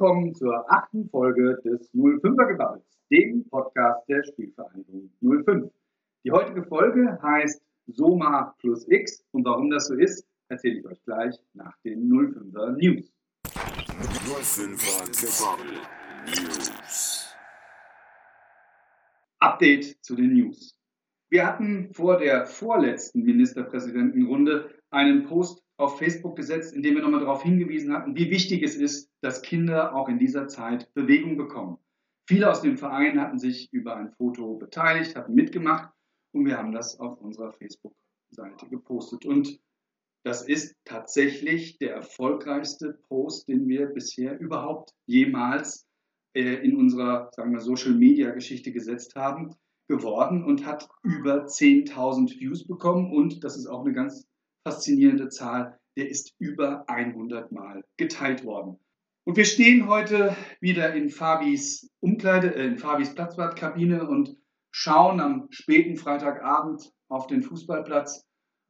Willkommen zur achten Folge des 05er Gebabbels, dem Podcast der Spielvereinigung 05. Die heutige Folge heißt Soma plus X und warum das so ist, erzähle ich euch gleich nach den 05er News. 05er Gebabbel News. Update zu den News. Wir hatten vor der vorletzten Ministerpräsidentenrunde einen Post auf Facebook gesetzt, in dem wir nochmal darauf hingewiesen hatten, wie wichtig es ist, dass Kinder auch in dieser Zeit Bewegung bekommen. Viele aus dem Verein hatten sich über ein Foto beteiligt, hatten mitgemacht und wir haben das auf unserer Facebook-Seite gepostet. Und das ist tatsächlich der erfolgreichste Post, den wir bisher überhaupt jemals äh, in unserer, sagen wir, Social-Media-Geschichte gesetzt haben, geworden und hat über 10.000 Views bekommen. Und das ist auch eine ganz faszinierende Zahl, der ist über 100 Mal geteilt worden. Und wir stehen heute wieder in Fabis Umkleide, äh, in Fabis Platzbadkabine und schauen am späten Freitagabend auf den Fußballplatz.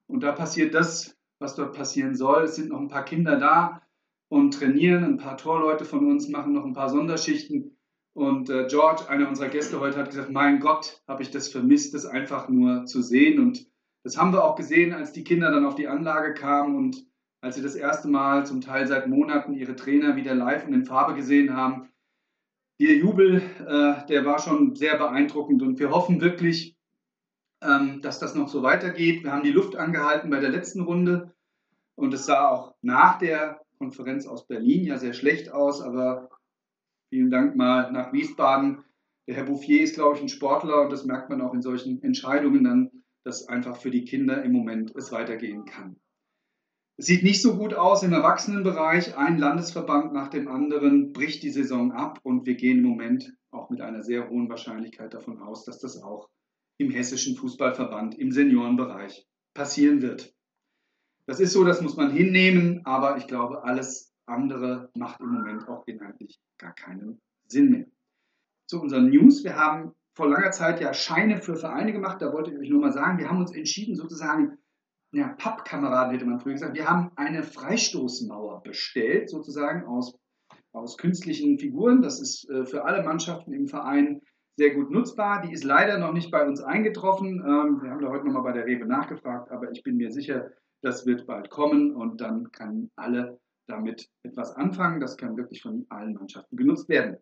Und da passiert das, was dort passieren soll. Es sind noch ein paar Kinder da und trainieren. Ein paar Torleute von uns machen noch ein paar Sonderschichten. Und äh, George, einer unserer Gäste heute, hat gesagt, mein Gott, habe ich das vermisst, das einfach nur zu sehen. Und das haben wir auch gesehen, als die Kinder dann auf die Anlage kamen und als sie das erste Mal zum Teil seit Monaten ihre Trainer wieder live und in Farbe gesehen haben. Der Jubel, äh, der war schon sehr beeindruckend und wir hoffen wirklich, ähm, dass das noch so weitergeht. Wir haben die Luft angehalten bei der letzten Runde und es sah auch nach der Konferenz aus Berlin ja sehr schlecht aus, aber vielen Dank mal nach Wiesbaden. Der Herr Bouffier ist, glaube ich, ein Sportler und das merkt man auch in solchen Entscheidungen dann dass einfach für die Kinder im Moment es weitergehen kann. Sieht nicht so gut aus im Erwachsenenbereich. Ein Landesverband nach dem anderen bricht die Saison ab und wir gehen im Moment auch mit einer sehr hohen Wahrscheinlichkeit davon aus, dass das auch im hessischen Fußballverband im Seniorenbereich passieren wird. Das ist so, das muss man hinnehmen, aber ich glaube, alles andere macht im Moment auch inhaltlich gar keinen Sinn mehr. Zu unseren News. Wir haben vor langer Zeit ja Scheine für Vereine gemacht. Da wollte ich euch nur mal sagen, wir haben uns entschieden, sozusagen, ja, Pappkameraden hätte man früher gesagt, wir haben eine Freistoßmauer bestellt, sozusagen aus, aus künstlichen Figuren. Das ist äh, für alle Mannschaften im Verein sehr gut nutzbar. Die ist leider noch nicht bei uns eingetroffen. Ähm, wir haben da heute nochmal bei der Rewe nachgefragt, aber ich bin mir sicher, das wird bald kommen und dann können alle damit etwas anfangen. Das kann wirklich von allen Mannschaften genutzt werden.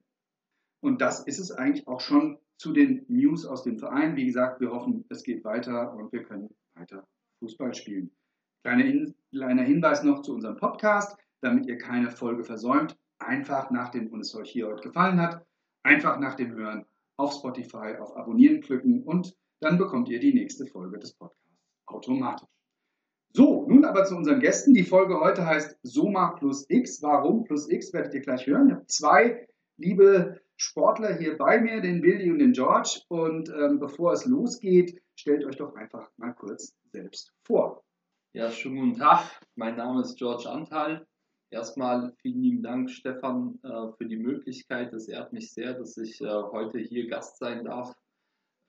Und das ist es eigentlich auch schon zu den News aus dem Verein. Wie gesagt, wir hoffen, es geht weiter und wir können weiter Fußball spielen. Kleiner, kleiner Hinweis noch zu unserem Podcast, damit ihr keine Folge versäumt. Einfach nach dem, und es euch hier heute gefallen hat, einfach nach dem Hören auf Spotify auf Abonnieren klicken und dann bekommt ihr die nächste Folge des Podcasts automatisch. So, nun aber zu unseren Gästen. Die Folge heute heißt Soma plus X. Warum plus X werdet ihr gleich hören. Ich habe zwei liebe Sportler hier bei mir, den Billy und den George. Und ähm, bevor es losgeht, stellt euch doch einfach mal kurz selbst vor. Ja, schönen guten Tag. Mein Name ist George Antal. Erstmal vielen lieben Dank, Stefan, äh, für die Möglichkeit. Es ehrt mich sehr, dass ich äh, heute hier Gast sein darf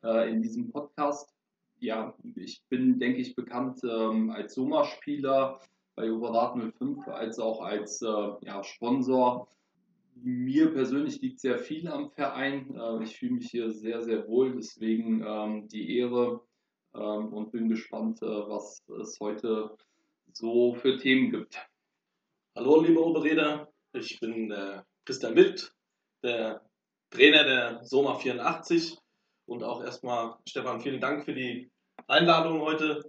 äh, in diesem Podcast. Ja, ich bin, denke ich, bekannt ähm, als Sommerspieler bei Oberat 05, als auch als ja, Sponsor mir persönlich liegt sehr viel am Verein. Äh, ich fühle mich hier sehr, sehr wohl. Deswegen ähm, die Ehre ähm, und bin gespannt, äh, was es heute so für Themen gibt. Hallo, liebe Oberräder. Ich bin der Christian Wild, der Trainer der Soma 84. Und auch erstmal, Stefan, vielen Dank für die Einladung heute.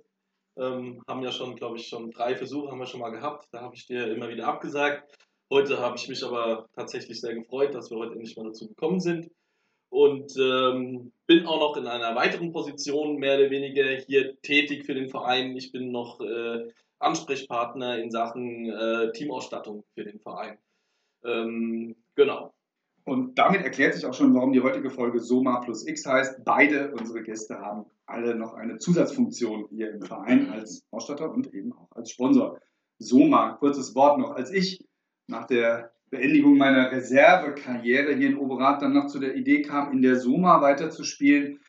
Ähm, haben ja schon, glaube ich, schon drei Versuche haben wir schon mal gehabt. Da habe ich dir immer wieder abgesagt. Heute habe ich mich aber tatsächlich sehr gefreut, dass wir heute endlich mal dazu gekommen sind. Und ähm, bin auch noch in einer weiteren Position mehr oder weniger hier tätig für den Verein. Ich bin noch äh, Ansprechpartner in Sachen äh, Teamausstattung für den Verein. Ähm, genau. Und damit erklärt sich auch schon, warum die heutige Folge Soma plus X heißt. Beide unsere Gäste haben alle noch eine Zusatzfunktion hier im Verein als Ausstatter und eben auch als Sponsor. Soma, kurzes Wort noch. Als ich nach der Beendigung meiner Reservekarriere hier in Oberrat dann noch zu der Idee kam, in der Suma weiterzuspielen.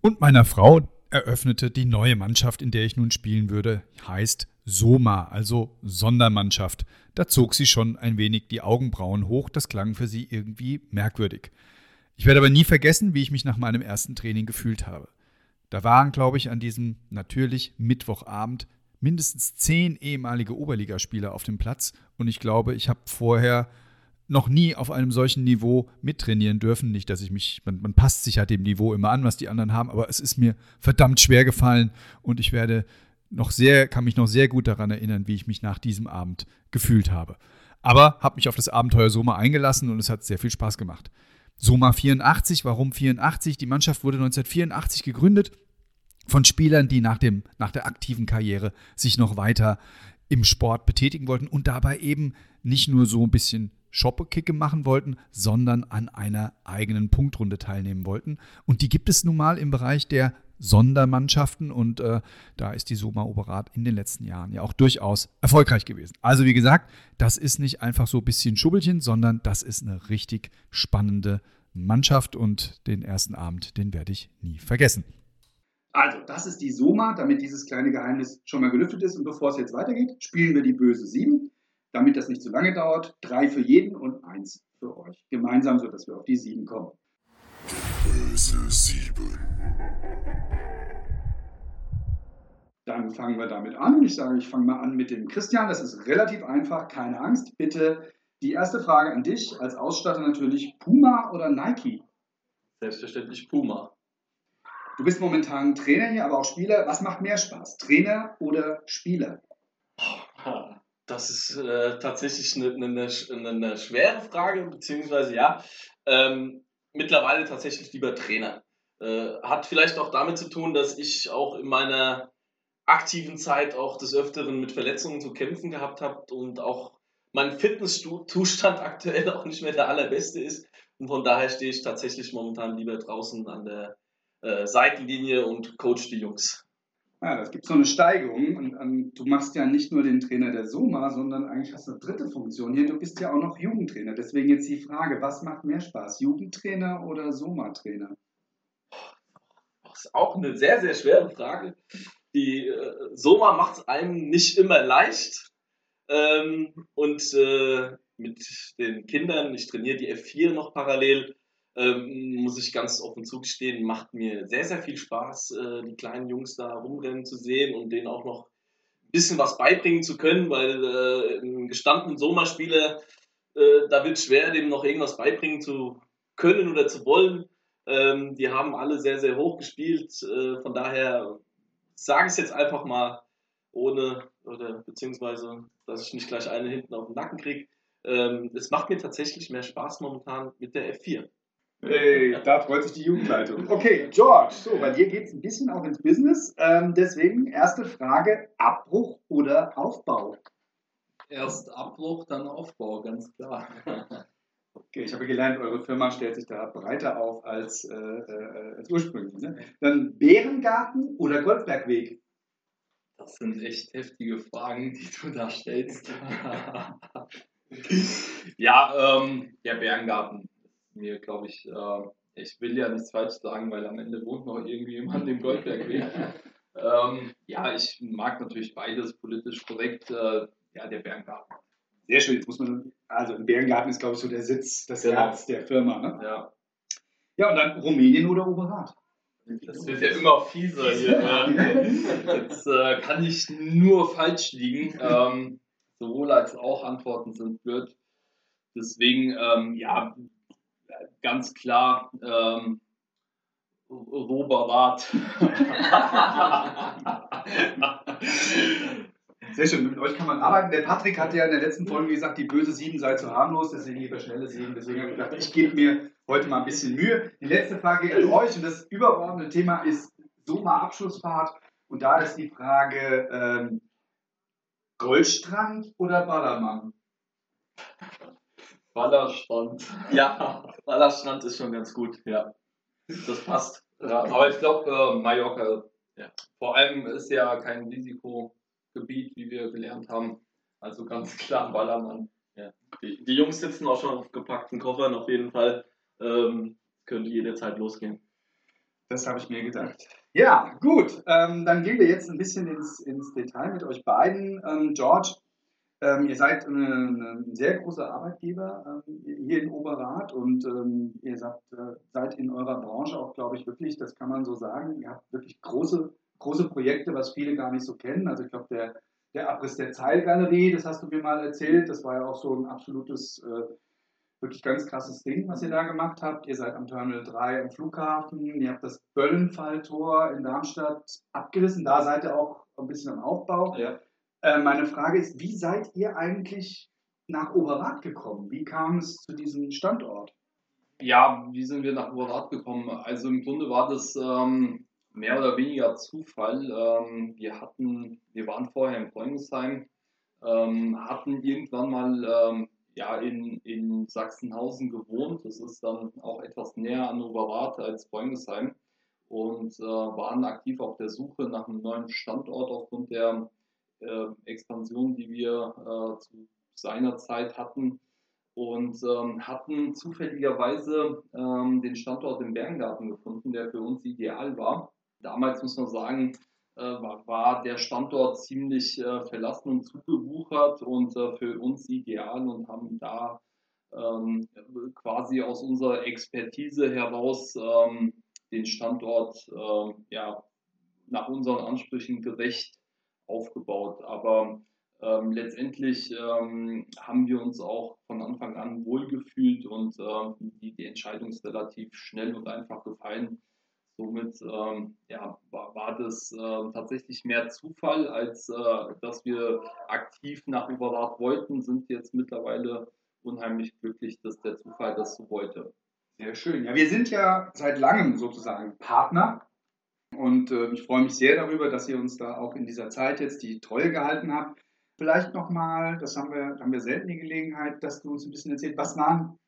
Und meiner Frau eröffnete die neue Mannschaft, in der ich nun spielen würde, heißt Soma, also Sondermannschaft. Da zog sie schon ein wenig die Augenbrauen hoch, das klang für sie irgendwie merkwürdig. Ich werde aber nie vergessen, wie ich mich nach meinem ersten Training gefühlt habe. Da waren, glaube ich, an diesem natürlich Mittwochabend mindestens zehn ehemalige Oberligaspieler auf dem Platz und ich glaube, ich habe vorher noch nie auf einem solchen Niveau mittrainieren dürfen. Nicht, dass ich mich, man, man, passt sich halt dem Niveau immer an, was die anderen haben, aber es ist mir verdammt schwer gefallen und ich werde noch sehr, kann mich noch sehr gut daran erinnern, wie ich mich nach diesem Abend gefühlt habe. Aber habe mich auf das Abenteuer Soma eingelassen und es hat sehr viel Spaß gemacht. Soma 84, warum 84? Die Mannschaft wurde 1984 gegründet von Spielern, die nach, dem, nach der aktiven Karriere sich noch weiter im Sport betätigen wollten und dabei eben nicht nur so ein bisschen Shoppekicke machen wollten, sondern an einer eigenen Punktrunde teilnehmen wollten. Und die gibt es nun mal im Bereich der Sondermannschaften und äh, da ist die Soma Oberat in den letzten Jahren ja auch durchaus erfolgreich gewesen. Also wie gesagt, das ist nicht einfach so ein bisschen Schubbelchen, sondern das ist eine richtig spannende Mannschaft und den ersten Abend, den werde ich nie vergessen. Also, das ist die Soma, damit dieses kleine Geheimnis schon mal gelüftet ist. Und bevor es jetzt weitergeht, spielen wir die böse 7, damit das nicht zu lange dauert. Drei für jeden und eins für euch. Gemeinsam, sodass wir auf die 7 kommen. Böse 7. Dann fangen wir damit an. Ich sage, ich fange mal an mit dem Christian. Das ist relativ einfach, keine Angst. Bitte die erste Frage an dich als Ausstatter natürlich: Puma oder Nike? Selbstverständlich Puma. Du bist momentan Trainer hier, aber auch Spieler. Was macht mehr Spaß? Trainer oder Spieler? Das ist äh, tatsächlich eine, eine, eine, schwere Frage, beziehungsweise ja, ähm, mittlerweile tatsächlich lieber Trainer. Äh, hat vielleicht auch damit zu tun, dass ich auch in meiner aktiven Zeit auch des Öfteren mit Verletzungen zu kämpfen gehabt habe und auch mein Fitnesszustand aktuell auch nicht mehr der allerbeste ist. Und von daher stehe ich tatsächlich momentan lieber draußen an der äh, Seitenlinie und coach die Jungs. Ja, das gibt so eine Steigerung und, und, du machst ja nicht nur den Trainer der Soma, sondern eigentlich hast du eine dritte Funktion hier. Du bist ja auch noch Jugendtrainer. Deswegen jetzt die Frage, was macht mehr Spaß, Jugendtrainer oder Soma-Trainer? Das ist auch eine sehr, sehr schwere Frage. Die äh, Soma macht es einem nicht immer leicht. Ähm, und äh, mit den Kindern, ich trainiere die F4 noch parallel, ähm, muss ich ganz offen zugestehen, macht mir sehr, sehr viel Spaß, äh, die kleinen Jungs da rumrennen zu sehen und denen auch noch ein bisschen was beibringen zu können, weil äh, ein gestandenen Sommerspieler, äh, da wird schwer, dem noch irgendwas beibringen zu können oder zu wollen. Ähm, die haben alle sehr, sehr hoch gespielt. Äh, von daher sage ich es jetzt einfach mal, ohne, oder beziehungsweise, dass ich nicht gleich eine hinten auf den Nacken kriege. Ähm, es macht mir tatsächlich mehr Spaß momentan mit der F4. Hey, da freut sich die Jugendleitung. Okay, George, so, bei dir geht es ein bisschen auch ins Business. Ähm, deswegen erste Frage: Abbruch oder Aufbau? Erst Abbruch, dann Aufbau, ganz klar. Okay, ich habe gelernt, eure Firma stellt sich da breiter auf als, äh, äh, als ursprünglich. Ne? Dann Bärengarten oder Goldbergweg? Das sind echt heftige Fragen, die du da stellst. ja, ähm, der Bärengarten mir, glaube ich, äh, ich will ja nichts falsch sagen, weil am Ende wohnt noch irgendwie jemand im Goldbergweg. ähm, ja, ich mag natürlich beides politisch korrekt. Äh, ja, der Bärengarten. Sehr schön, jetzt muss man, also im Bärengarten ist, glaube ich, so der Sitz, das genau. Herz der Firma. Ne? Ja. Ja, und dann Rumänien oder Oberrat? Das wird ja immer fieser hier. Ne? Jetzt äh, kann ich nur falsch liegen. Ähm, sowohl als auch Antworten sind blöd. Deswegen, ähm, ja, ganz klar ähm, Roberat. Sehr schön, mit euch kann man arbeiten. Der Patrick hat ja in der letzten Folge gesagt, die böse 7 sei zu harmlos, deswegen lieber schnelle 7. Deswegen habe ich gedacht, ich gebe mir heute mal ein bisschen Mühe. Die letzte Frage an euch und das übergeordnete Thema ist Soma-Abschlussfahrt. Und da ist die Frage: ähm, Goldstrand oder Ballermann? Ballerstrand. Ja, Ballerstrand ist schon ganz gut. Ja, das passt. Ja, aber ich glaube, äh, Mallorca, ja. vor allem ist ja kein Risikogebiet, wie wir gelernt haben. Also ganz klar Ballermann. Ja. Die, die Jungs sitzen auch schon auf gepackten Koffern auf jeden Fall. Ähm, könnte jederzeit losgehen. Das habe ich mir gedacht. Ja, gut. Ähm, dann gehen wir jetzt ein bisschen ins, ins Detail mit euch beiden. Ähm, George, ähm, ihr seid ein sehr großer Arbeitgeber ähm, hier in Oberrat und ähm, ihr seid, äh, seid, in eurer Branche auch, glaube ich, wirklich, das kann man so sagen, ihr habt wirklich große, große Projekte, was viele gar nicht so kennen. Also ich glaube, der, der Abriss der Zeilgalerie, das hast du mir mal erzählt, das war ja auch so ein absolutes äh, wirklich ganz krasses Ding, was ihr da gemacht habt. Ihr seid am Terminal 3 am Flughafen, ihr habt das Böllenfalltor in Darmstadt abgerissen, da seid ihr auch ein bisschen am Aufbau. Ja. Äh, meine Frage ist, wie seid ihr eigentlich nach Oberrat gekommen? Wie kam es zu diesem Standort? Ja, wie sind wir nach Oberrat gekommen? Also im Grunde war das ähm, mehr oder weniger Zufall. Ähm, wir hatten, wir waren vorher in Freundesheim, ähm, hatten irgendwann mal ähm, ja, in, in Sachsenhausen gewohnt. Das ist dann auch etwas näher an Oberrat als Freundesheim und äh, waren aktiv auf der Suche nach einem neuen Standort aufgrund der äh, Expansion, die wir äh, zu seiner Zeit hatten und ähm, hatten zufälligerweise ähm, den Standort im Berngarten gefunden, der für uns ideal war. Damals muss man sagen, äh, war, war, der Standort ziemlich äh, verlassen und zugewuchert und äh, für uns ideal und haben da ähm, quasi aus unserer Expertise heraus ähm, den Standort ähm, ja, nach unseren Ansprüchen gerecht aufgebaut. Aber ähm, letztendlich ähm, haben wir uns auch von Anfang an wohlgefühlt und ähm, die, die Entscheidung ist relativ schnell und einfach gefallen, Somit ähm, ja, war, war das äh, tatsächlich mehr Zufall, als äh, dass wir aktiv nach Überrat wollten, sind jetzt mittlerweile unheimlich glücklich, dass der Zufall das so wollte. Sehr schön. Ja, wir sind ja seit langem sozusagen Partner und äh, ich freue mich sehr darüber, dass ihr uns da auch in dieser Zeit jetzt die Treue gehalten habt. Vielleicht nochmal, das haben wir, haben wir selten die Gelegenheit, dass du uns ein bisschen erzählst, was waren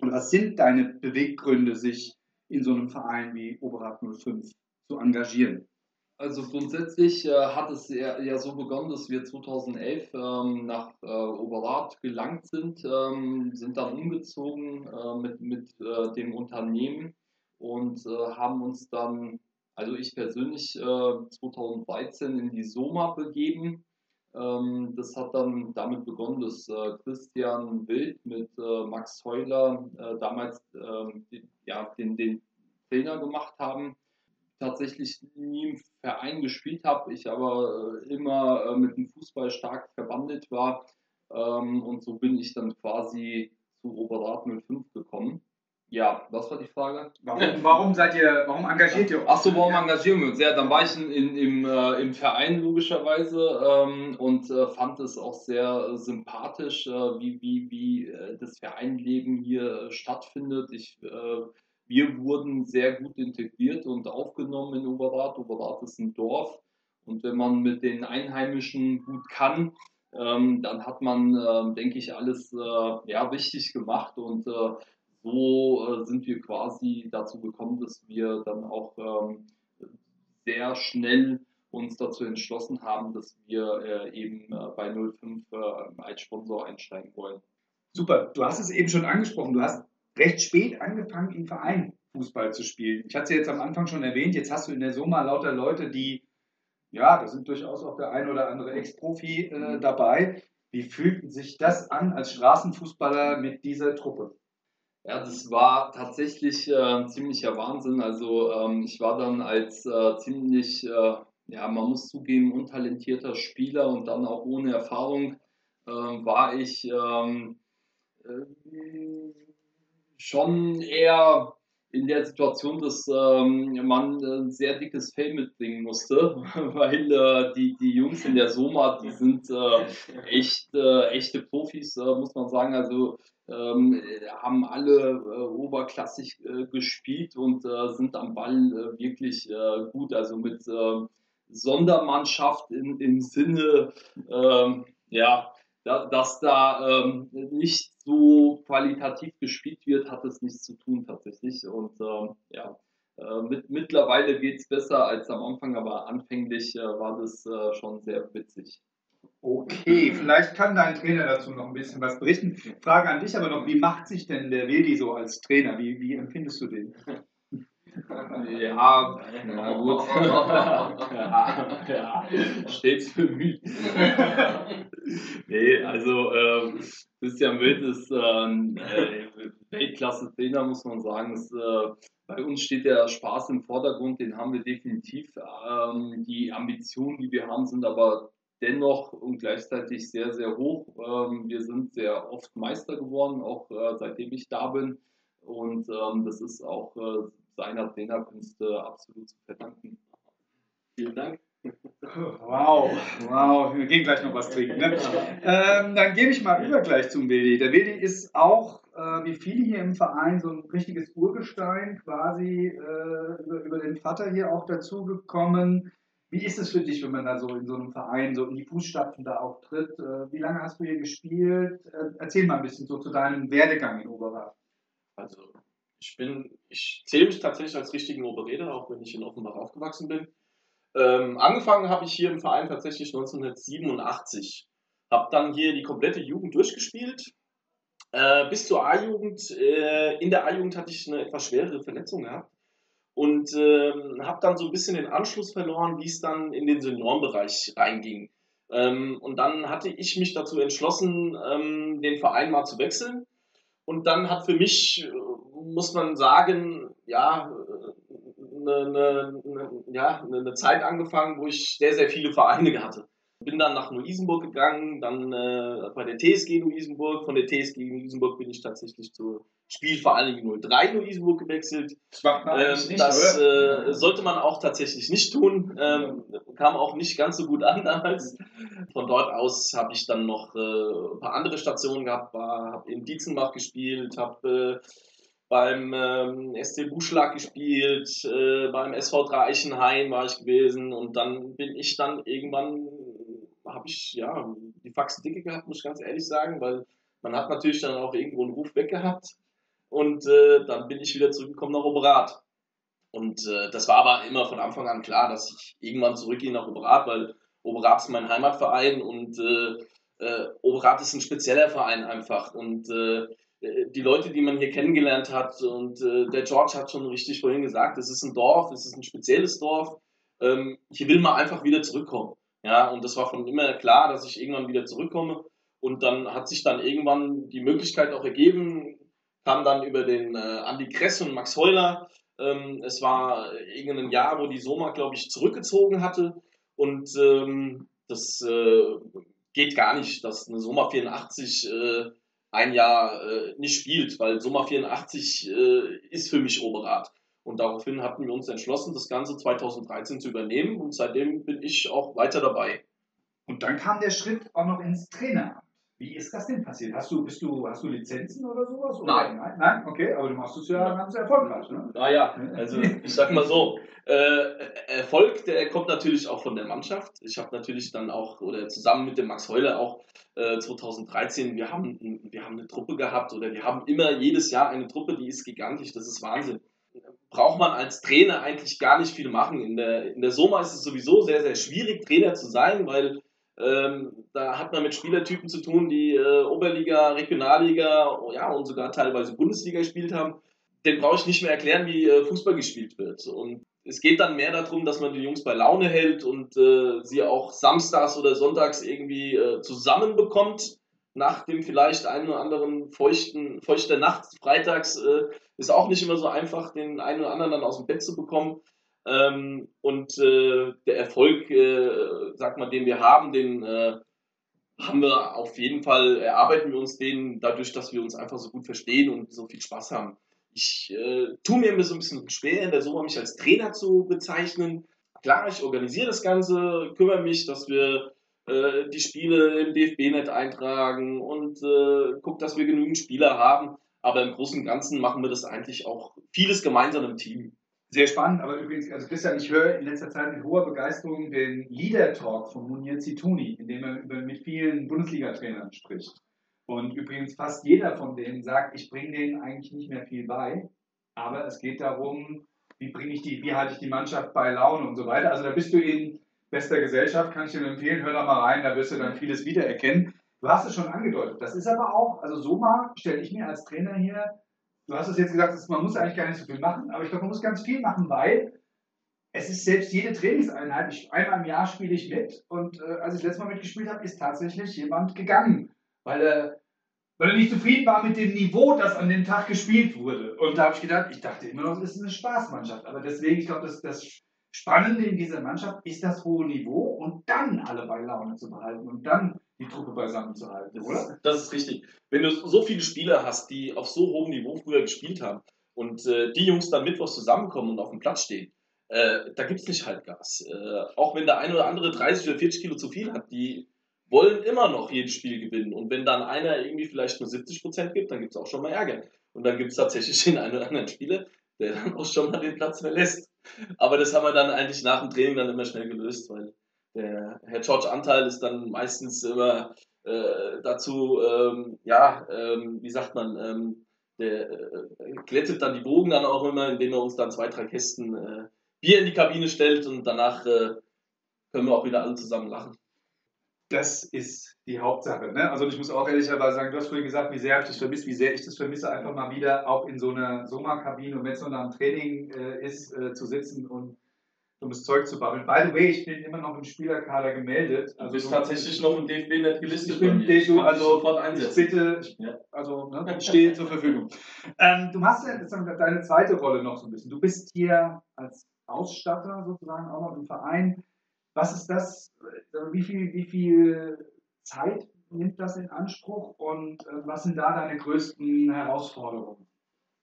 oder was sind deine Beweggründe, sich in so einem Verein wie Oberrat 05 zu engagieren? Also grundsätzlich äh, hat es ja, ja, so begonnen, dass wir 2011 ähm, nach äh, Oberrat gelangt sind, ähm, sind dann umgezogen äh, mit, mit äh, dem Unternehmen und äh, haben uns dann, also ich persönlich, 2013 äh, in die Soma begeben. Ähm, das hat dann damit begonnen, dass Christian Wild mit Max Heuler damals ähm, ja, den, den Trainer gemacht haben. Tatsächlich nie im Verein gespielt habe, ich aber äh, immer äh, mit dem Fußball stark verwandelt war. Ähm, und so bin ich dann quasi zu Oberrat 05 gekommen. Ja, was war die Frage? Warum, warum seid ihr, warum engagiert ihr euch? Achso, warum engagieren wir uns? Ja, dann war ich in, in im, äh, im Verein logischerweise ähm, und äh, fand es auch sehr sympathisch, äh, wie, wie, wie äh, das Vereinleben hier stattfindet. Ich wir wurden sehr gut integriert und aufgenommen in Oberrat. Oberrat ist ein Dorf und wenn man mit den Einheimischen gut kann, ähm, dann hat man, äh, denke ich, alles äh, ja, richtig gemacht und äh, so äh, sind wir quasi dazu gekommen, dass wir dann auch ähm, sehr schnell uns dazu entschlossen haben, dass wir äh, eben äh, bei 05 als Sponsor einsteigen wollen. Super, du hast es eben schon angesprochen, du hast recht spät angefangen, im Verein Fußball zu spielen. Ich hatte es jetzt am Anfang schon erwähnt, jetzt hast du in der Summa lauter Leute, die, ja, da sind durchaus auch der ein oder andere Ex-Profi äh, mhm. dabei. Wie fühlt sich das an als Straßenfußballer mit dieser Truppe? Ja, das war tatsächlich äh, ziemlicher Wahnsinn. Also ähm, ich war dann als äh, ziemlich, äh, ja, man muss zugeben, untalentierter Spieler und dann auch ohne Erfahrung ähm, war ich ähm, äh, schon eher in der Situation, dass ähm, man ein sehr dickes Fell mitbringen musste, weil äh, die, die Jungs in der Soma, die sind äh, echt, äh, echte Profis, äh, muss man sagen. Also ähm, haben alle äh, oberklassig äh, gespielt und sind am Ball wirklich gut. Also mit ähm, Sondermannschaft in, im Sinne, ähm, ja, dass da ähm, nicht so qualitativ gespielt wird, hat es nichts zu tun tatsächlich. Und ähm, ja, äh, mit, mittlerweile geht es besser als am Anfang, aber anfänglich äh, war das äh, schon sehr witzig. Okay, vielleicht kann dein Trainer dazu noch ein bisschen was berichten. Frage an dich aber noch, wie macht sich denn der Wildi so als Trainer? Wie, wie empfindest du den? Ja, na gut. ja, ja, stets bemüht. nee, also äh, Christian Wild ist ähm, äh, Weltklasse-Trainer, muss man sagen. Das, äh, bei uns steht der Spaß im Vordergrund, den haben wir definitiv. Ähm, die Ambitionen, die wir haben, sind aber dennoch und gleichzeitig sehr, sehr hoch. Ähm, wir sind sehr oft Meister geworden, auch äh, seitdem ich da bin. Und ähm, das ist auch äh, seiner Trainerkünste absolut zu verdanken. Vielen Dank. Wow, wow, wir gehen gleich noch was trinken. Ne? Ähm, dann gebe ich mal über gleich zum Wildi. Der Wildi ist auch, äh, wie viele hier im Verein, so ein richtiges Urgestein, quasi äh, über, über den Vater hier auch dazugekommen. Wie ist es für dich, wenn man da so in so einem Verein so in die Fußstapfen da auch tritt? Äh, wie lange hast du hier gespielt? Äh, erzähl mal ein bisschen so zu deinem Werdegang in Oberrad. Also ich bin, ich zähle mich tatsächlich als richtigen Oberräder, auch wenn ich in Offenbach aufgewachsen bin. Ähm, angefangen habe ich hier im Verein tatsächlich 1987. Habe dann hier die komplette Jugend durchgespielt. Äh, bis zur A-Jugend. Äh, in der A-Jugend hatte ich eine etwas schwerere Verletzung gehabt. Und äh, habe dann so ein bisschen den Anschluss verloren, wie es dann in den Seniorenbereich reinging. Ähm, und dann hatte ich mich dazu entschlossen, ähm, den Verein mal zu wechseln. Und dann hat für mich, muss man sagen, ja, eine, eine, ja, eine Zeit angefangen, wo ich sehr, sehr viele Vereine hatte. Bin dann nach Neu-Isenburg gegangen, dann äh, bei der TSG Neu-Isenburg. Von der TSG Neu-Isenburg bin ich tatsächlich zur Spielvereinigung 03 Neu-Isenburg gewechselt. Das, macht man ähm, nicht, das äh, sollte man auch tatsächlich nicht tun. Ähm, kam auch nicht ganz so gut an damals. Von dort aus habe ich dann noch äh, ein paar andere Stationen gehabt, habe in Dietzenbach gespielt, habe äh, beim ähm, SC Buschlag gespielt, äh, beim SV Eichenhain war ich gewesen und dann bin ich dann irgendwann, habe ich ja die Faxen dicke gehabt, muss ich ganz ehrlich sagen, weil man hat natürlich dann auch irgendwo einen Ruf weg gehabt und äh, dann bin ich wieder zurückgekommen nach Oberat. Und äh, das war aber immer von Anfang an klar, dass ich irgendwann zurückgehe nach Oberat, weil Oberat ist mein Heimatverein und äh, äh, Oberat ist ein spezieller Verein einfach und äh, die Leute, die man hier kennengelernt hat. Und äh, der George hat schon richtig vorhin gesagt, es ist ein Dorf, es ist ein spezielles Dorf. Ähm, hier will man einfach wieder zurückkommen. Ja, und das war von immer klar, dass ich irgendwann wieder zurückkomme. Und dann hat sich dann irgendwann die Möglichkeit auch ergeben, kam dann über den äh, Andi Kress und Max Heuler. Ähm, es war irgendein Jahr, wo die Soma, glaube ich, zurückgezogen hatte. Und ähm, das äh, geht gar nicht, dass eine Soma 84 äh, ein Jahr äh, nicht spielt, weil Sommer 84 äh, ist für mich Oberrat. Und daraufhin hatten wir uns entschlossen, das Ganze 2013 zu übernehmen und seitdem bin ich auch weiter dabei. Und dann kam der Schritt auch noch ins Traineramt. Wie ist das denn passiert? Hast du, bist du, hast du Lizenzen oder sowas? Oder? Nein. nein. Nein, okay, aber du machst es ja ganz erfolgreich. Ne? Naja, also ich sag mal so, äh, Erfolg, der kommt natürlich auch von der Mannschaft. Ich habe natürlich dann auch, oder zusammen mit dem Max Heuler auch äh, 2013, wir haben, wir haben eine Truppe gehabt oder wir haben immer jedes Jahr eine Truppe, die ist gigantisch, das ist Wahnsinn. Braucht man als Trainer eigentlich gar nicht viel machen. In der, in der Soma ist es sowieso sehr, sehr schwierig, Trainer zu sein, weil ähm, da hat man mit Spielertypen zu tun, die äh, Oberliga, Regionalliga ja, und sogar teilweise Bundesliga gespielt haben. Den brauche ich nicht mehr erklären, wie äh, Fußball gespielt wird. Und es geht dann mehr darum, dass man die Jungs bei Laune hält und äh, sie auch samstags oder sonntags irgendwie äh, zusammenbekommt. Nach dem vielleicht einen oder anderen feuchten, feuchter Nacht freitags äh, ist auch nicht immer so einfach, den einen oder anderen dann aus dem Bett zu bekommen. Ähm, und äh, der Erfolg, äh, sag mal, den wir haben, den äh, haben wir auf jeden Fall, erarbeiten wir uns den dadurch, dass wir uns einfach so gut verstehen und so viel Spaß haben. Ich äh, tue mir immer so ein bisschen schwer, in der Sommer mich als Trainer zu bezeichnen. Klar, ich organisiere das Ganze, kümmere mich, dass wir äh, die Spiele im DFB-Net eintragen und äh, gucke, dass wir genügend Spieler haben. Aber im Großen und Ganzen machen wir das eigentlich auch vieles gemeinsam im Team. Sehr spannend, aber übrigens, also Christian, ich höre in letzter Zeit mit hoher Begeisterung den Leader Talk von Munir Zituni, in dem er mit vielen Bundesliga-Trainern spricht. Und übrigens fast jeder von denen sagt, ich bringe denen eigentlich nicht mehr viel bei, aber es geht darum, wie bringe ich die, wie halte ich die Mannschaft bei Laune und so weiter. Also da bist du in bester Gesellschaft, kann ich dir empfehlen, hör da mal rein, da wirst du dann vieles wiedererkennen. Du hast es schon angedeutet. Das ist aber auch, also Soma stelle ich mir als Trainer hier du hast es jetzt gesagt, man muss eigentlich gar nicht so viel machen, aber ich glaube, man muss ganz viel machen, weil es ist selbst jede Trainingseinheit, ich, einmal im Jahr spiele ich mit und äh, als ich das letzte Mal mitgespielt habe, ist tatsächlich jemand gegangen, weil er, weil er nicht zufrieden war mit dem Niveau, das an dem Tag gespielt wurde. Und da habe ich gedacht, ich dachte immer noch, es ist eine Spaßmannschaft, aber deswegen, ich glaube, das, das Spannende in dieser Mannschaft ist das hohe Niveau und dann alle bei Laune zu behalten und dann die Truppe beisammen zu halten, oder? Das ist richtig. Wenn du so viele Spieler hast, die auf so hohem Niveau früher gespielt haben und äh, die Jungs dann mittwochs zusammenkommen und auf dem Platz stehen, äh, da gibt es nicht Halbgas. Äh, auch wenn der eine oder andere 30 oder 40 Kilo zu viel hat, die wollen immer noch jedes Spiel gewinnen. Und wenn dann einer irgendwie vielleicht nur 70 Prozent gibt, dann gibt es auch schon mal Ärger. Und dann gibt es tatsächlich den einen oder anderen Spieler, der dann auch schon mal den Platz verlässt. Aber das haben wir dann eigentlich nach dem Training dann immer schnell gelöst, weil der Herr George Anteil ist dann meistens immer äh, dazu, ähm, ja, ähm, wie sagt man, ähm, der äh, glättet dann die Bogen dann auch immer, indem er uns dann zwei, drei Kästen äh, Bier in die Kabine stellt und danach äh, können wir auch wieder alle zusammen lachen. Das ist die Hauptsache. Ne? Also ich muss auch ehrlicherweise sagen, du hast vorhin gesagt, wie sehr ich das vermisst, wie sehr ich das vermisse, einfach mal wieder auch in so einer Sommerkabine und wenn es nur nach dem Training äh, ist, äh, zu sitzen und dummes Zeug zu babbeln. By the way, ich bin immer noch im Spielerkader gemeldet. Also du bist tatsächlich noch im DFB nicht gelistet. Ich bin DFB, also sofort ich bitte, ich, ja. also ne, ich stehe zur Verfügung. Ähm, du hast ja deine zweite Rolle noch so ein bisschen. Du bist hier als Ausstatter sozusagen auch noch im Verein. Was ist das? Wie viel, wie viel Zeit nimmt das in Anspruch und äh, was sind da deine größten Herausforderungen?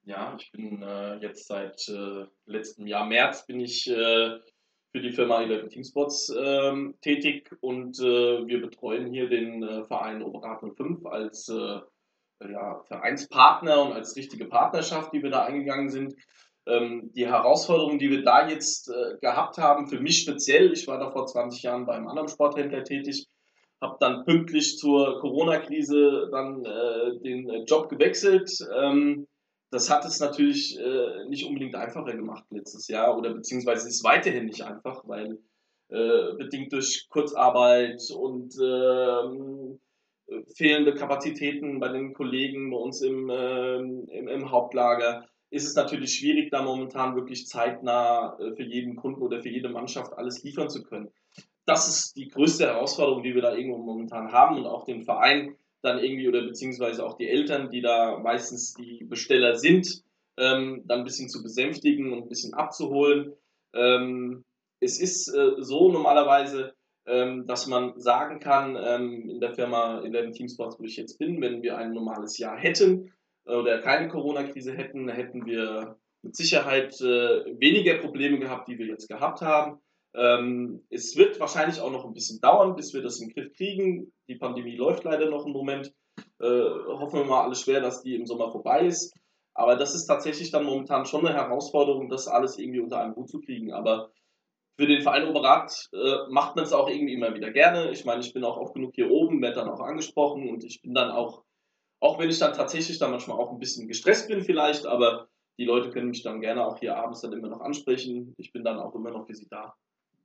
Ja, ich bin äh, jetzt seit äh, letztem Jahr März bin ich äh, für die Firma Eleven Teamsports ähm, tätig und äh, wir betreuen hier den äh, Verein Oberat 05 als ja, Vereinspartner und als richtige Partnerschaft, die wir da eingegangen sind. Ähm, die Herausforderungen, die wir da jetzt äh, gehabt haben, für mich speziell, ich war da vor 20 Jahren bei einem anderen Sporthändler tätig, habe dann pünktlich zur Corona-Krise dann äh, den äh, Job gewechselt. Ähm, das hat es natürlich äh, nicht unbedingt einfacher gemacht letztes Jahr oder beziehungsweise ist weiterhin nicht einfach, weil äh, bedingt durch Kurzarbeit und ähm, fehlende Kapazitäten bei den Kollegen bei uns im, ähm, im, im Hauptlager ist es natürlich schwierig, da momentan wirklich zeitnah äh, für jeden Kunden oder für jede Mannschaft alles liefern zu können. Das ist die größte Herausforderung, die wir da irgendwo momentan haben und auch den Verein dann irgendwie oder beziehungsweise auch die Eltern, die da meistens die Besteller sind, ähm, dann ein bisschen zu besänftigen und ein bisschen abzuholen. Ähm, es ist äh, so normalerweise, ähm, dass man sagen kann, ähm, in der Firma, in den Teamsports, wo ich jetzt bin, wenn wir ein normales Jahr hätten, oder keine Corona-Krise hätten, hätten wir mit Sicherheit äh, weniger Probleme gehabt, die wir jetzt gehabt haben. Ähm, es wird wahrscheinlich auch noch ein bisschen dauern, bis wir das in den Griff kriegen. Die Pandemie läuft leider noch einen Moment. Äh, hoffen wir mal alles schwer, dass die im Sommer vorbei ist. Aber das ist tatsächlich dann momentan schon eine Herausforderung, das alles irgendwie unter einen Hut zu kriegen. Aber für den Verein Oberrat äh, macht man es auch irgendwie immer wieder gerne. Ich meine, ich bin auch oft genug hier oben, werde dann auch angesprochen und ich bin dann auch auch wenn ich dann tatsächlich dann manchmal auch ein bisschen gestresst bin vielleicht, aber die Leute können mich dann gerne auch hier abends dann immer noch ansprechen. Ich bin dann auch immer noch für sie da.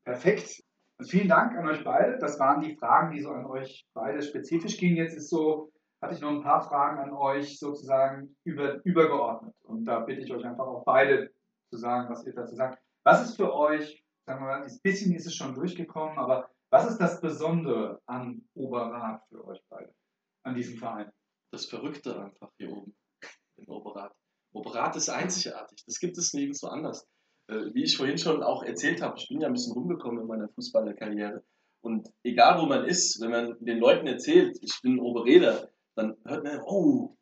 Perfekt. Vielen Dank an euch beide. Das waren die Fragen, die so an euch beide spezifisch gingen. Jetzt ist so, hatte ich noch ein paar Fragen an euch sozusagen über, übergeordnet. Und da bitte ich euch einfach auch beide zu sagen, was ihr dazu sagt. Was ist für euch, sagen wir mal, ein bisschen ist es schon durchgekommen, aber was ist das Besondere an Oberrat für euch beide, an diesem Verein? das Verrückte einfach hier oben im Oberat. Oberat ist einzigartig. Das gibt es nirgendwo anders. Äh, wie ich vorhin schon auch erzählt habe, ich bin ja ein bisschen rumgekommen in meiner Fußballerkarriere. Und egal wo man ist, wenn man den Leuten erzählt, ich bin Oberräder, dann hört man, oh,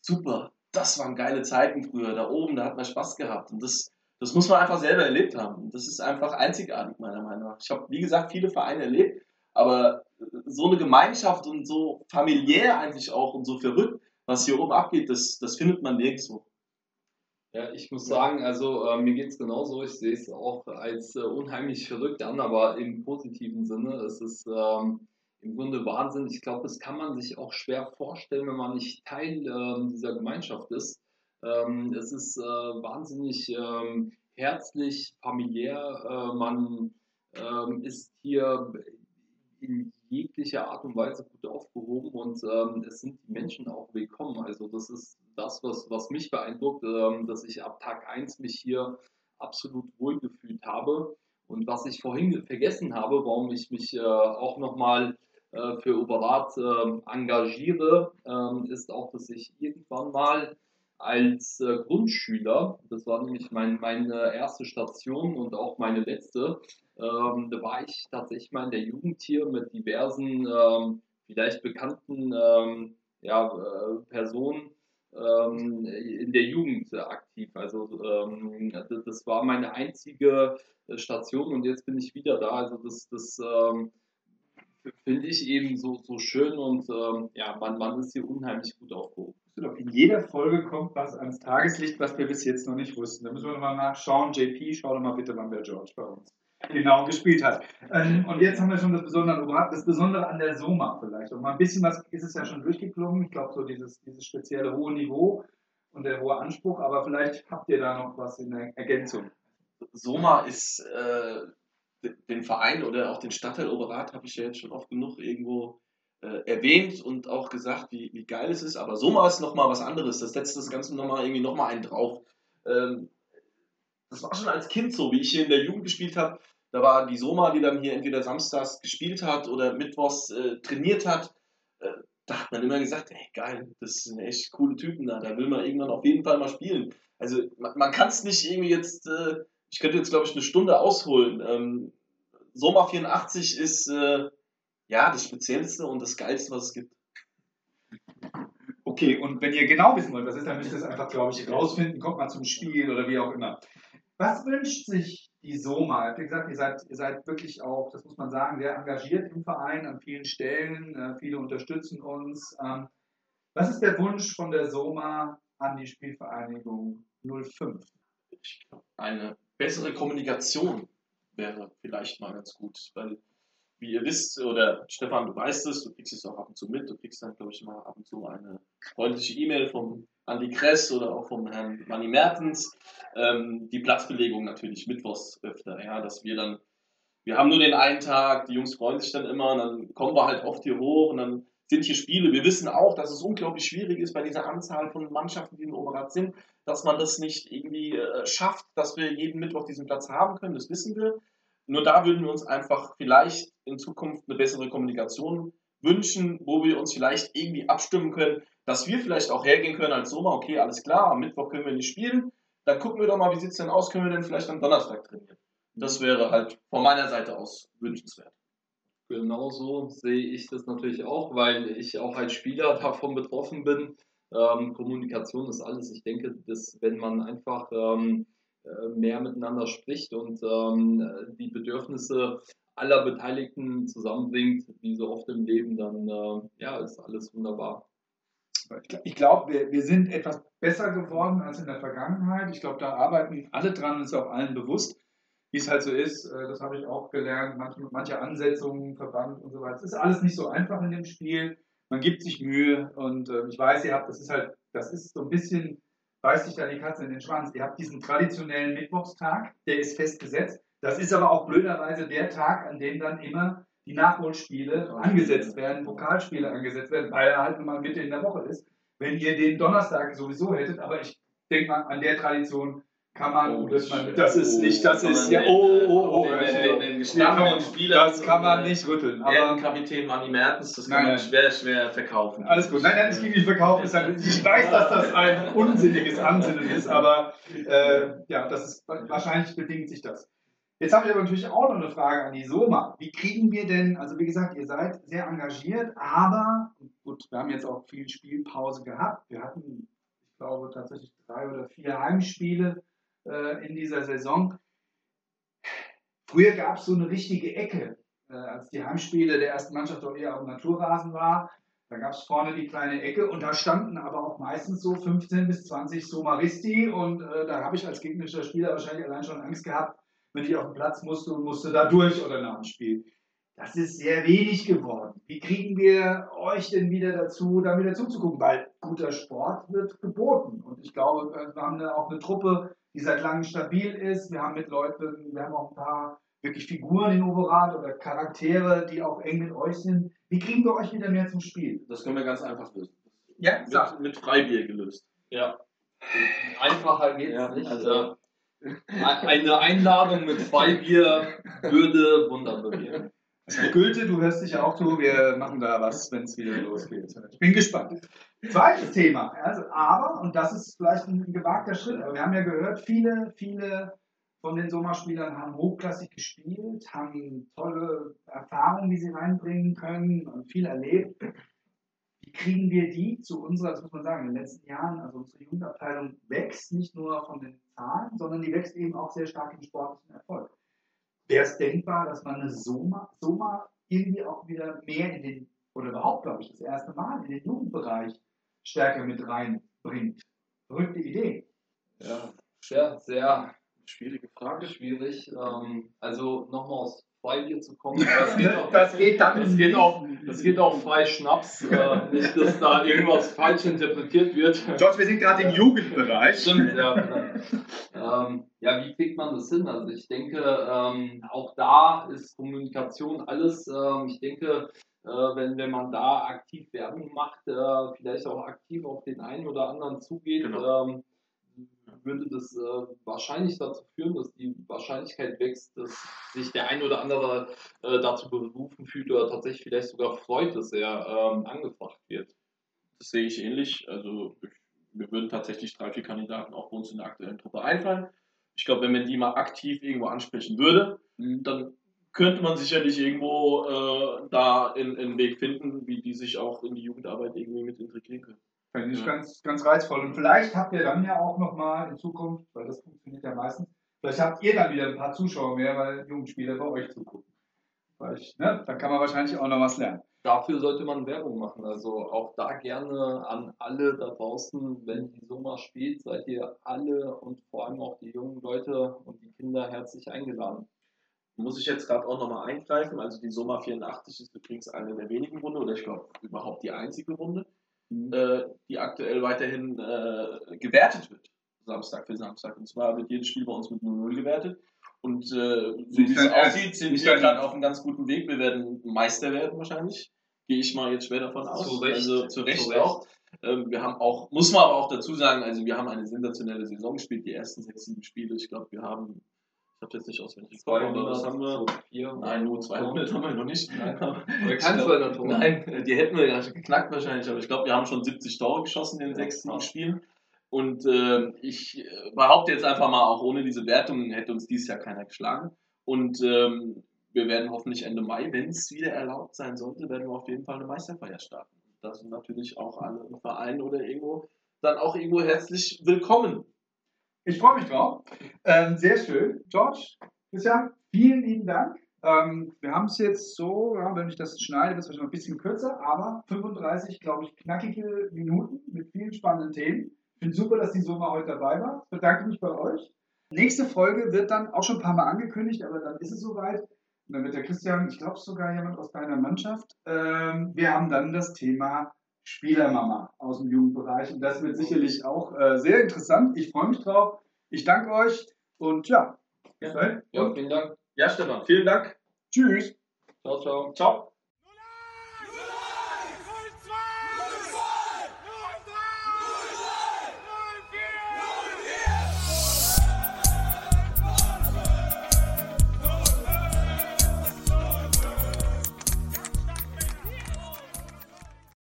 super, das waren geile Zeiten früher, da oben, da hat man Spaß gehabt. Und das, das muss man einfach selber erlebt haben. Und das ist einfach einzigartig, meiner Meinung nach. Ich habe, wie gesagt, viele Vereine erlebt, aber so eine Gemeinschaft und so familiär eigentlich auch und so verrückt, was hier oben abgeht, das, das findet man nirgendwo. Ja, ich muss sagen, also äh, mir geht es genauso. Ich sehe es auch als äh, unheimlich verrückt an, aber im positiven Sinne. Es ist ähm, im Grunde Wahnsinn. Ich glaube, das kann man sich auch schwer vorstellen, wenn man nicht Teil äh, dieser Gemeinschaft ist. Ähm, es ist äh, wahnsinnig ähm, herzlich, familiär. Äh, man ähm, ist hier in jeglicher Art und Weise gut aufgehoben und ähm, es sind die Menschen auch willkommen. Also das ist das, was, was mich beeindruckt, ähm, dass ich ab Tag 1 mich hier absolut wohlgefühlt habe. Und was ich vorhin vergessen habe, warum ich mich äh, auch nochmal äh, für Oberrat äh, engagiere, ähm, ist auch, dass ich irgendwann mal als äh, Grundschüler, das war nämlich mein, meine erste Station und auch meine letzte, ähm, da war ich tatsächlich mal in der Jugend hier mit diversen, ähm, vielleicht bekannten ähm, ja, äh, Personen ähm, in der Jugend aktiv. Also ähm, das war meine einzige äh, Station und jetzt bin ich wieder da. Also das, das ähm, finde ich eben so, so schön und ja, man, man ist hier unheimlich gut aufgehoben. In jeder Folge kommt was ans Tageslicht, was wir bis jetzt noch nicht wussten. Da müssen wir nochmal nachschauen. JP, schau doch mal bitte, wann der George bei uns genau gespielt hat. Ähm, und jetzt haben wir schon das Besondere an das Besondere an der Soma vielleicht. Und mal ein bisschen was ist es ja schon durchgeklungen. Ich glaube, so dieses, dieses spezielle hohe Niveau und der hohe Anspruch, aber vielleicht habt ihr da noch was in der Ergänzung. Soma ist äh, den Verein oder auch den Stadtteil Oberrat, habe ich ja jetzt schon oft genug irgendwo äh, erwähnt und auch gesagt, wie, wie geil es ist. Aber Soma ist nochmal was anderes. Das setzt das Ganze nochmal irgendwie nochmal einen drauf. Ähm, das war schon als Kind so, wie ich hier in der Jugend gespielt habe. Da war die Soma, die dann hier entweder samstags gespielt hat oder mittwochs äh, trainiert hat. Äh, da hat man immer gesagt, ey geil, das sind echt coole Typen da, da will man irgendwann auf jeden Fall mal spielen. Also man, man kann es nicht irgendwie jetzt, äh, ich könnte jetzt glaube ich eine Stunde ausholen. Ähm, Soma 84 ist äh, ja das Speziellste und das Geilste, was es gibt. Okay, und wenn ihr genau wissen wollt, was ist, dann müsst ihr es einfach, glaube ich, rausfinden, kommt mal zum Spiel oder wie auch immer. Was wünscht sich die Soma? Wie gesagt, ihr seid, ihr seid wirklich auch, das muss man sagen, sehr engagiert im Verein an vielen Stellen. Äh, viele unterstützen uns. Ähm, was ist der Wunsch von der Soma an die Spielvereinigung 05? Eine bessere Kommunikation wäre vielleicht mal ganz gut, weil wie ihr wisst, oder Stefan, du weißt es, du kriegst es auch ab und zu mit, du kriegst dann, glaube ich, mal ab und zu eine freundliche E-Mail vom Andi Kress oder auch vom Herrn Manni Mertens. Ähm, die Platzbelegung natürlich mittwochs öfter, ja, dass wir dann, wir haben nur den einen Tag, die Jungs freuen sich dann immer und dann kommen wir halt oft hier hoch und dann sind hier Spiele. Wir wissen auch, dass es unglaublich schwierig ist bei dieser Anzahl von Mannschaften, die in Oberrat sind, dass man das nicht irgendwie äh, schafft, dass wir jeden Mittwoch diesen Platz haben können, das wissen wir. Nur da würden wir uns einfach vielleicht in Zukunft eine bessere Kommunikation wünschen, wo wir uns vielleicht irgendwie abstimmen können, dass wir vielleicht auch hergehen können als Sommer, okay, alles klar, am Mittwoch können wir nicht spielen, dann gucken wir doch mal, wie sieht es denn aus, können wir denn vielleicht am Donnerstag trainieren. Das wäre halt von meiner Seite aus wünschenswert. Genauso sehe ich das natürlich auch, weil ich auch als Spieler davon betroffen bin. Ähm, Kommunikation ist alles. Ich denke, dass wenn man einfach ähm, äh, mehr miteinander spricht und ähm, die Bedürfnisse aller Beteiligten zusammenbringt, wie so oft im Leben, dann äh, ja, ist alles wunderbar. Ich glaube, wir, wir sind etwas besser geworden als in der Vergangenheit. Ich glaube, da arbeiten alle dran, ist auch allen bewusst, wie es halt so ist. Äh, das habe ich auch gelernt. Manche, manche Ansetzungen, Verband und so weiter. Es ist alles nicht so einfach in dem Spiel. Man gibt sich Mühe und äh, ich weiß, ihr habt, das ist halt, das ist so ein bisschen beißt sich da die Katze in den Schwanz. Ihr habt diesen traditionellen Mittwochstag, der ist festgesetzt. Das ist aber auch blöderweise der Tag, an dem dann immer die Nachholspiele angesetzt werden, Pokalspiele angesetzt werden, weil er halt mal Mitte in der Woche ist. Wenn ihr den Donnerstag sowieso hättet, aber ich denke mal, an der Tradition kann man, oh, das, man, das ist nicht, das ist ja, oh, oh, oh, das kann man nicht rütteln. Aber Kapitän Manni Mertens, das kann man schwer, schwer verkaufen. Alles gut, nein, nein, ich will nicht verkaufen. Ich weiß, dass das ein unsinniges Ansinnen ist, aber äh, ja, das ist wahrscheinlich bedingt sich das. Jetzt habe ich aber natürlich auch noch eine Frage an die Soma. Wie kriegen wir denn, also wie gesagt, ihr seid sehr engagiert, aber gut, wir haben jetzt auch viel Spielpause gehabt. Wir hatten, ich glaube, tatsächlich drei oder vier Heimspiele äh, in dieser Saison. Früher gab es so eine richtige Ecke, äh, als die Heimspiele der ersten Mannschaft doch eher auf dem Naturrasen war. Da gab es vorne die kleine Ecke und da standen aber auch meistens so 15 bis 20 Somaristi und äh, da habe ich als gegnerischer Spieler wahrscheinlich allein schon Angst gehabt, wenn ich auf den Platz musste und musste da durch oder nach dem Spiel. Das ist sehr wenig geworden. Wie kriegen wir euch denn wieder dazu, da wieder zuzugucken? Weil guter Sport wird geboten. Und ich glaube, wir haben auch eine Truppe, die seit langem stabil ist. Wir haben mit Leuten, wir haben auch ein paar wirklich Figuren in Oberrat oder Charaktere, die auch eng mit euch sind. Wie kriegen wir euch wieder mehr zum Spiel? Das können wir ganz einfach lösen. Ja, Mit, mit Freibier gelöst. Ja. Einfacher geht's Ja, nicht. also- eine Einladung mit Freibier würde Wunder bewirken. Gülte, du hörst dich auch zu, wir machen da was, wenn es wieder losgeht. Ich bin gespannt. Zweites Thema, also aber, und das ist vielleicht ein gewagter Schritt, aber wir haben ja gehört, viele, viele von den Sommerspielern haben hochklassig gespielt, haben tolle Erfahrungen, die sie reinbringen können und viel erlebt. Kriegen wir die zu unserer, das muss man sagen, in den letzten Jahren, also unsere Jugendabteilung wächst nicht nur von den Zahlen, sondern die wächst eben auch sehr stark im sportlichen Erfolg. Wäre es denkbar, dass man eine Soma, Soma irgendwie auch wieder mehr in den, oder überhaupt, glaube ich, das erste Mal in den Jugendbereich stärker mit reinbringt? Verrückte Idee. Ja, sehr, sehr Schwierige Frage. schwierig. Ähm, also nochmal aufs Freibier zu kommen. Das geht auch, Das geht dann. das geht auch, das geht auch frei Schnaps. Äh, nicht, dass da irgendwas falsch interpretiert wird. George, wir sind gerade im Jugendbereich. Stimmt, ja. ähm, ja, wie kriegt man das hin? Also ich denke, ähm, auch da ist Kommunikation alles. Ähm, ich denke, äh, wenn, wenn man da aktiv Werbung macht, äh, vielleicht auch aktiv auf den einen oder anderen zugeht, Genau. Würde das äh, wahrscheinlich dazu führen, dass die Wahrscheinlichkeit wächst, dass sich der ein oder andere äh, dazu berufen fühlt oder tatsächlich vielleicht sogar freut, dass er ähm, angefragt wird. Das sehe ich ähnlich. Also ich, mir würden tatsächlich drei, vier Kandidaten auch bei uns in der aktuellen Truppe einfallen. Ich glaube, wenn man die mal aktiv irgendwo ansprechen würde, dann könnte man sicherlich irgendwo äh, da in, in einen Weg finden, wie die sich auch in die Jugendarbeit irgendwie mit integrieren können. Finde ich Ja. ganz, ganz reizvoll. Und vielleicht habt ihr dann ja auch nochmal in Zukunft, weil das funktioniert ja meistens, vielleicht habt ihr dann wieder ein paar Zuschauer mehr, weil Jugendspieler bei euch zugucken. Weil ich, ne, da kann man wahrscheinlich auch noch was lernen. Dafür sollte man Werbung machen. Also auch da gerne an alle da draußen, wenn die Summa spielt, seid ihr alle und vor allem auch die jungen Leute und die Kinder herzlich eingeladen. Muss ich jetzt gerade auch nochmal eingreifen. Also die Soma 84 ist übrigens eine der wenigen Runde, oder ich glaube überhaupt die einzige Runde, äh, die aktuell weiterhin äh, gewertet wird. Samstag für Samstag. Und zwar wird jedes Spiel bei uns mit 0-0 gewertet. Und äh, so wie es aussieht, sind wir gerade auf einem ganz guten Weg. Wir werden Meister werden wahrscheinlich. Gehe ich mal jetzt schwer davon aus. Zu Recht. Also zu Recht Zu Recht. auch. Ähm, wir haben auch, muss man aber auch dazu sagen, also wir haben eine sensationelle Saison gespielt, die ersten sechs, sieben Spiele. Ich glaube, wir haben, ich habe jetzt nicht auswendig geguckt, aber was haben wir? 4. Nein, nur 200 haben wir noch nicht. Nein. Glaub- 200 Tore. Nein, die hätten wir ja geknackt wahrscheinlich, aber ich glaube, wir haben schon 70 Tore geschossen in den Ja, sechs sieben krass. Spielen. Und äh, ich äh, behaupte jetzt einfach mal, auch ohne diese Wertung hätte uns dieses Jahr keiner geschlagen. Und ähm, wir werden hoffentlich Ende Mai, wenn es wieder erlaubt sein sollte, werden wir auf jeden Fall eine Meisterfeier starten. Da sind natürlich auch alle im Verein oder irgendwo dann auch irgendwo herzlich willkommen. Ich freue mich drauf. Ähm, sehr schön. George, Christian, vielen lieben Dank. Ähm, wir haben es jetzt so, ja, wenn ich das schneide, wird es wahrscheinlich ein bisschen kürzer, aber 35, glaube ich, knackige Minuten mit vielen spannenden Themen. Ich finde super, dass die Soma heute dabei war. Ich bedanke mich bei euch. Nächste Folge wird dann auch schon ein paar Mal angekündigt, aber dann ist es soweit. Und dann wird der Christian, ich glaube sogar jemand aus deiner Mannschaft. Ähm, wir haben dann das Thema Spielermama aus dem Jugendbereich. Und das wird sicherlich auch äh, sehr interessant. Ich freue mich drauf. Ich danke euch und ja, bis dahin. Ja, Und vielen Dank. Ja, Stefan, vielen Dank. tschüss. Ciao, ciao. Ciao.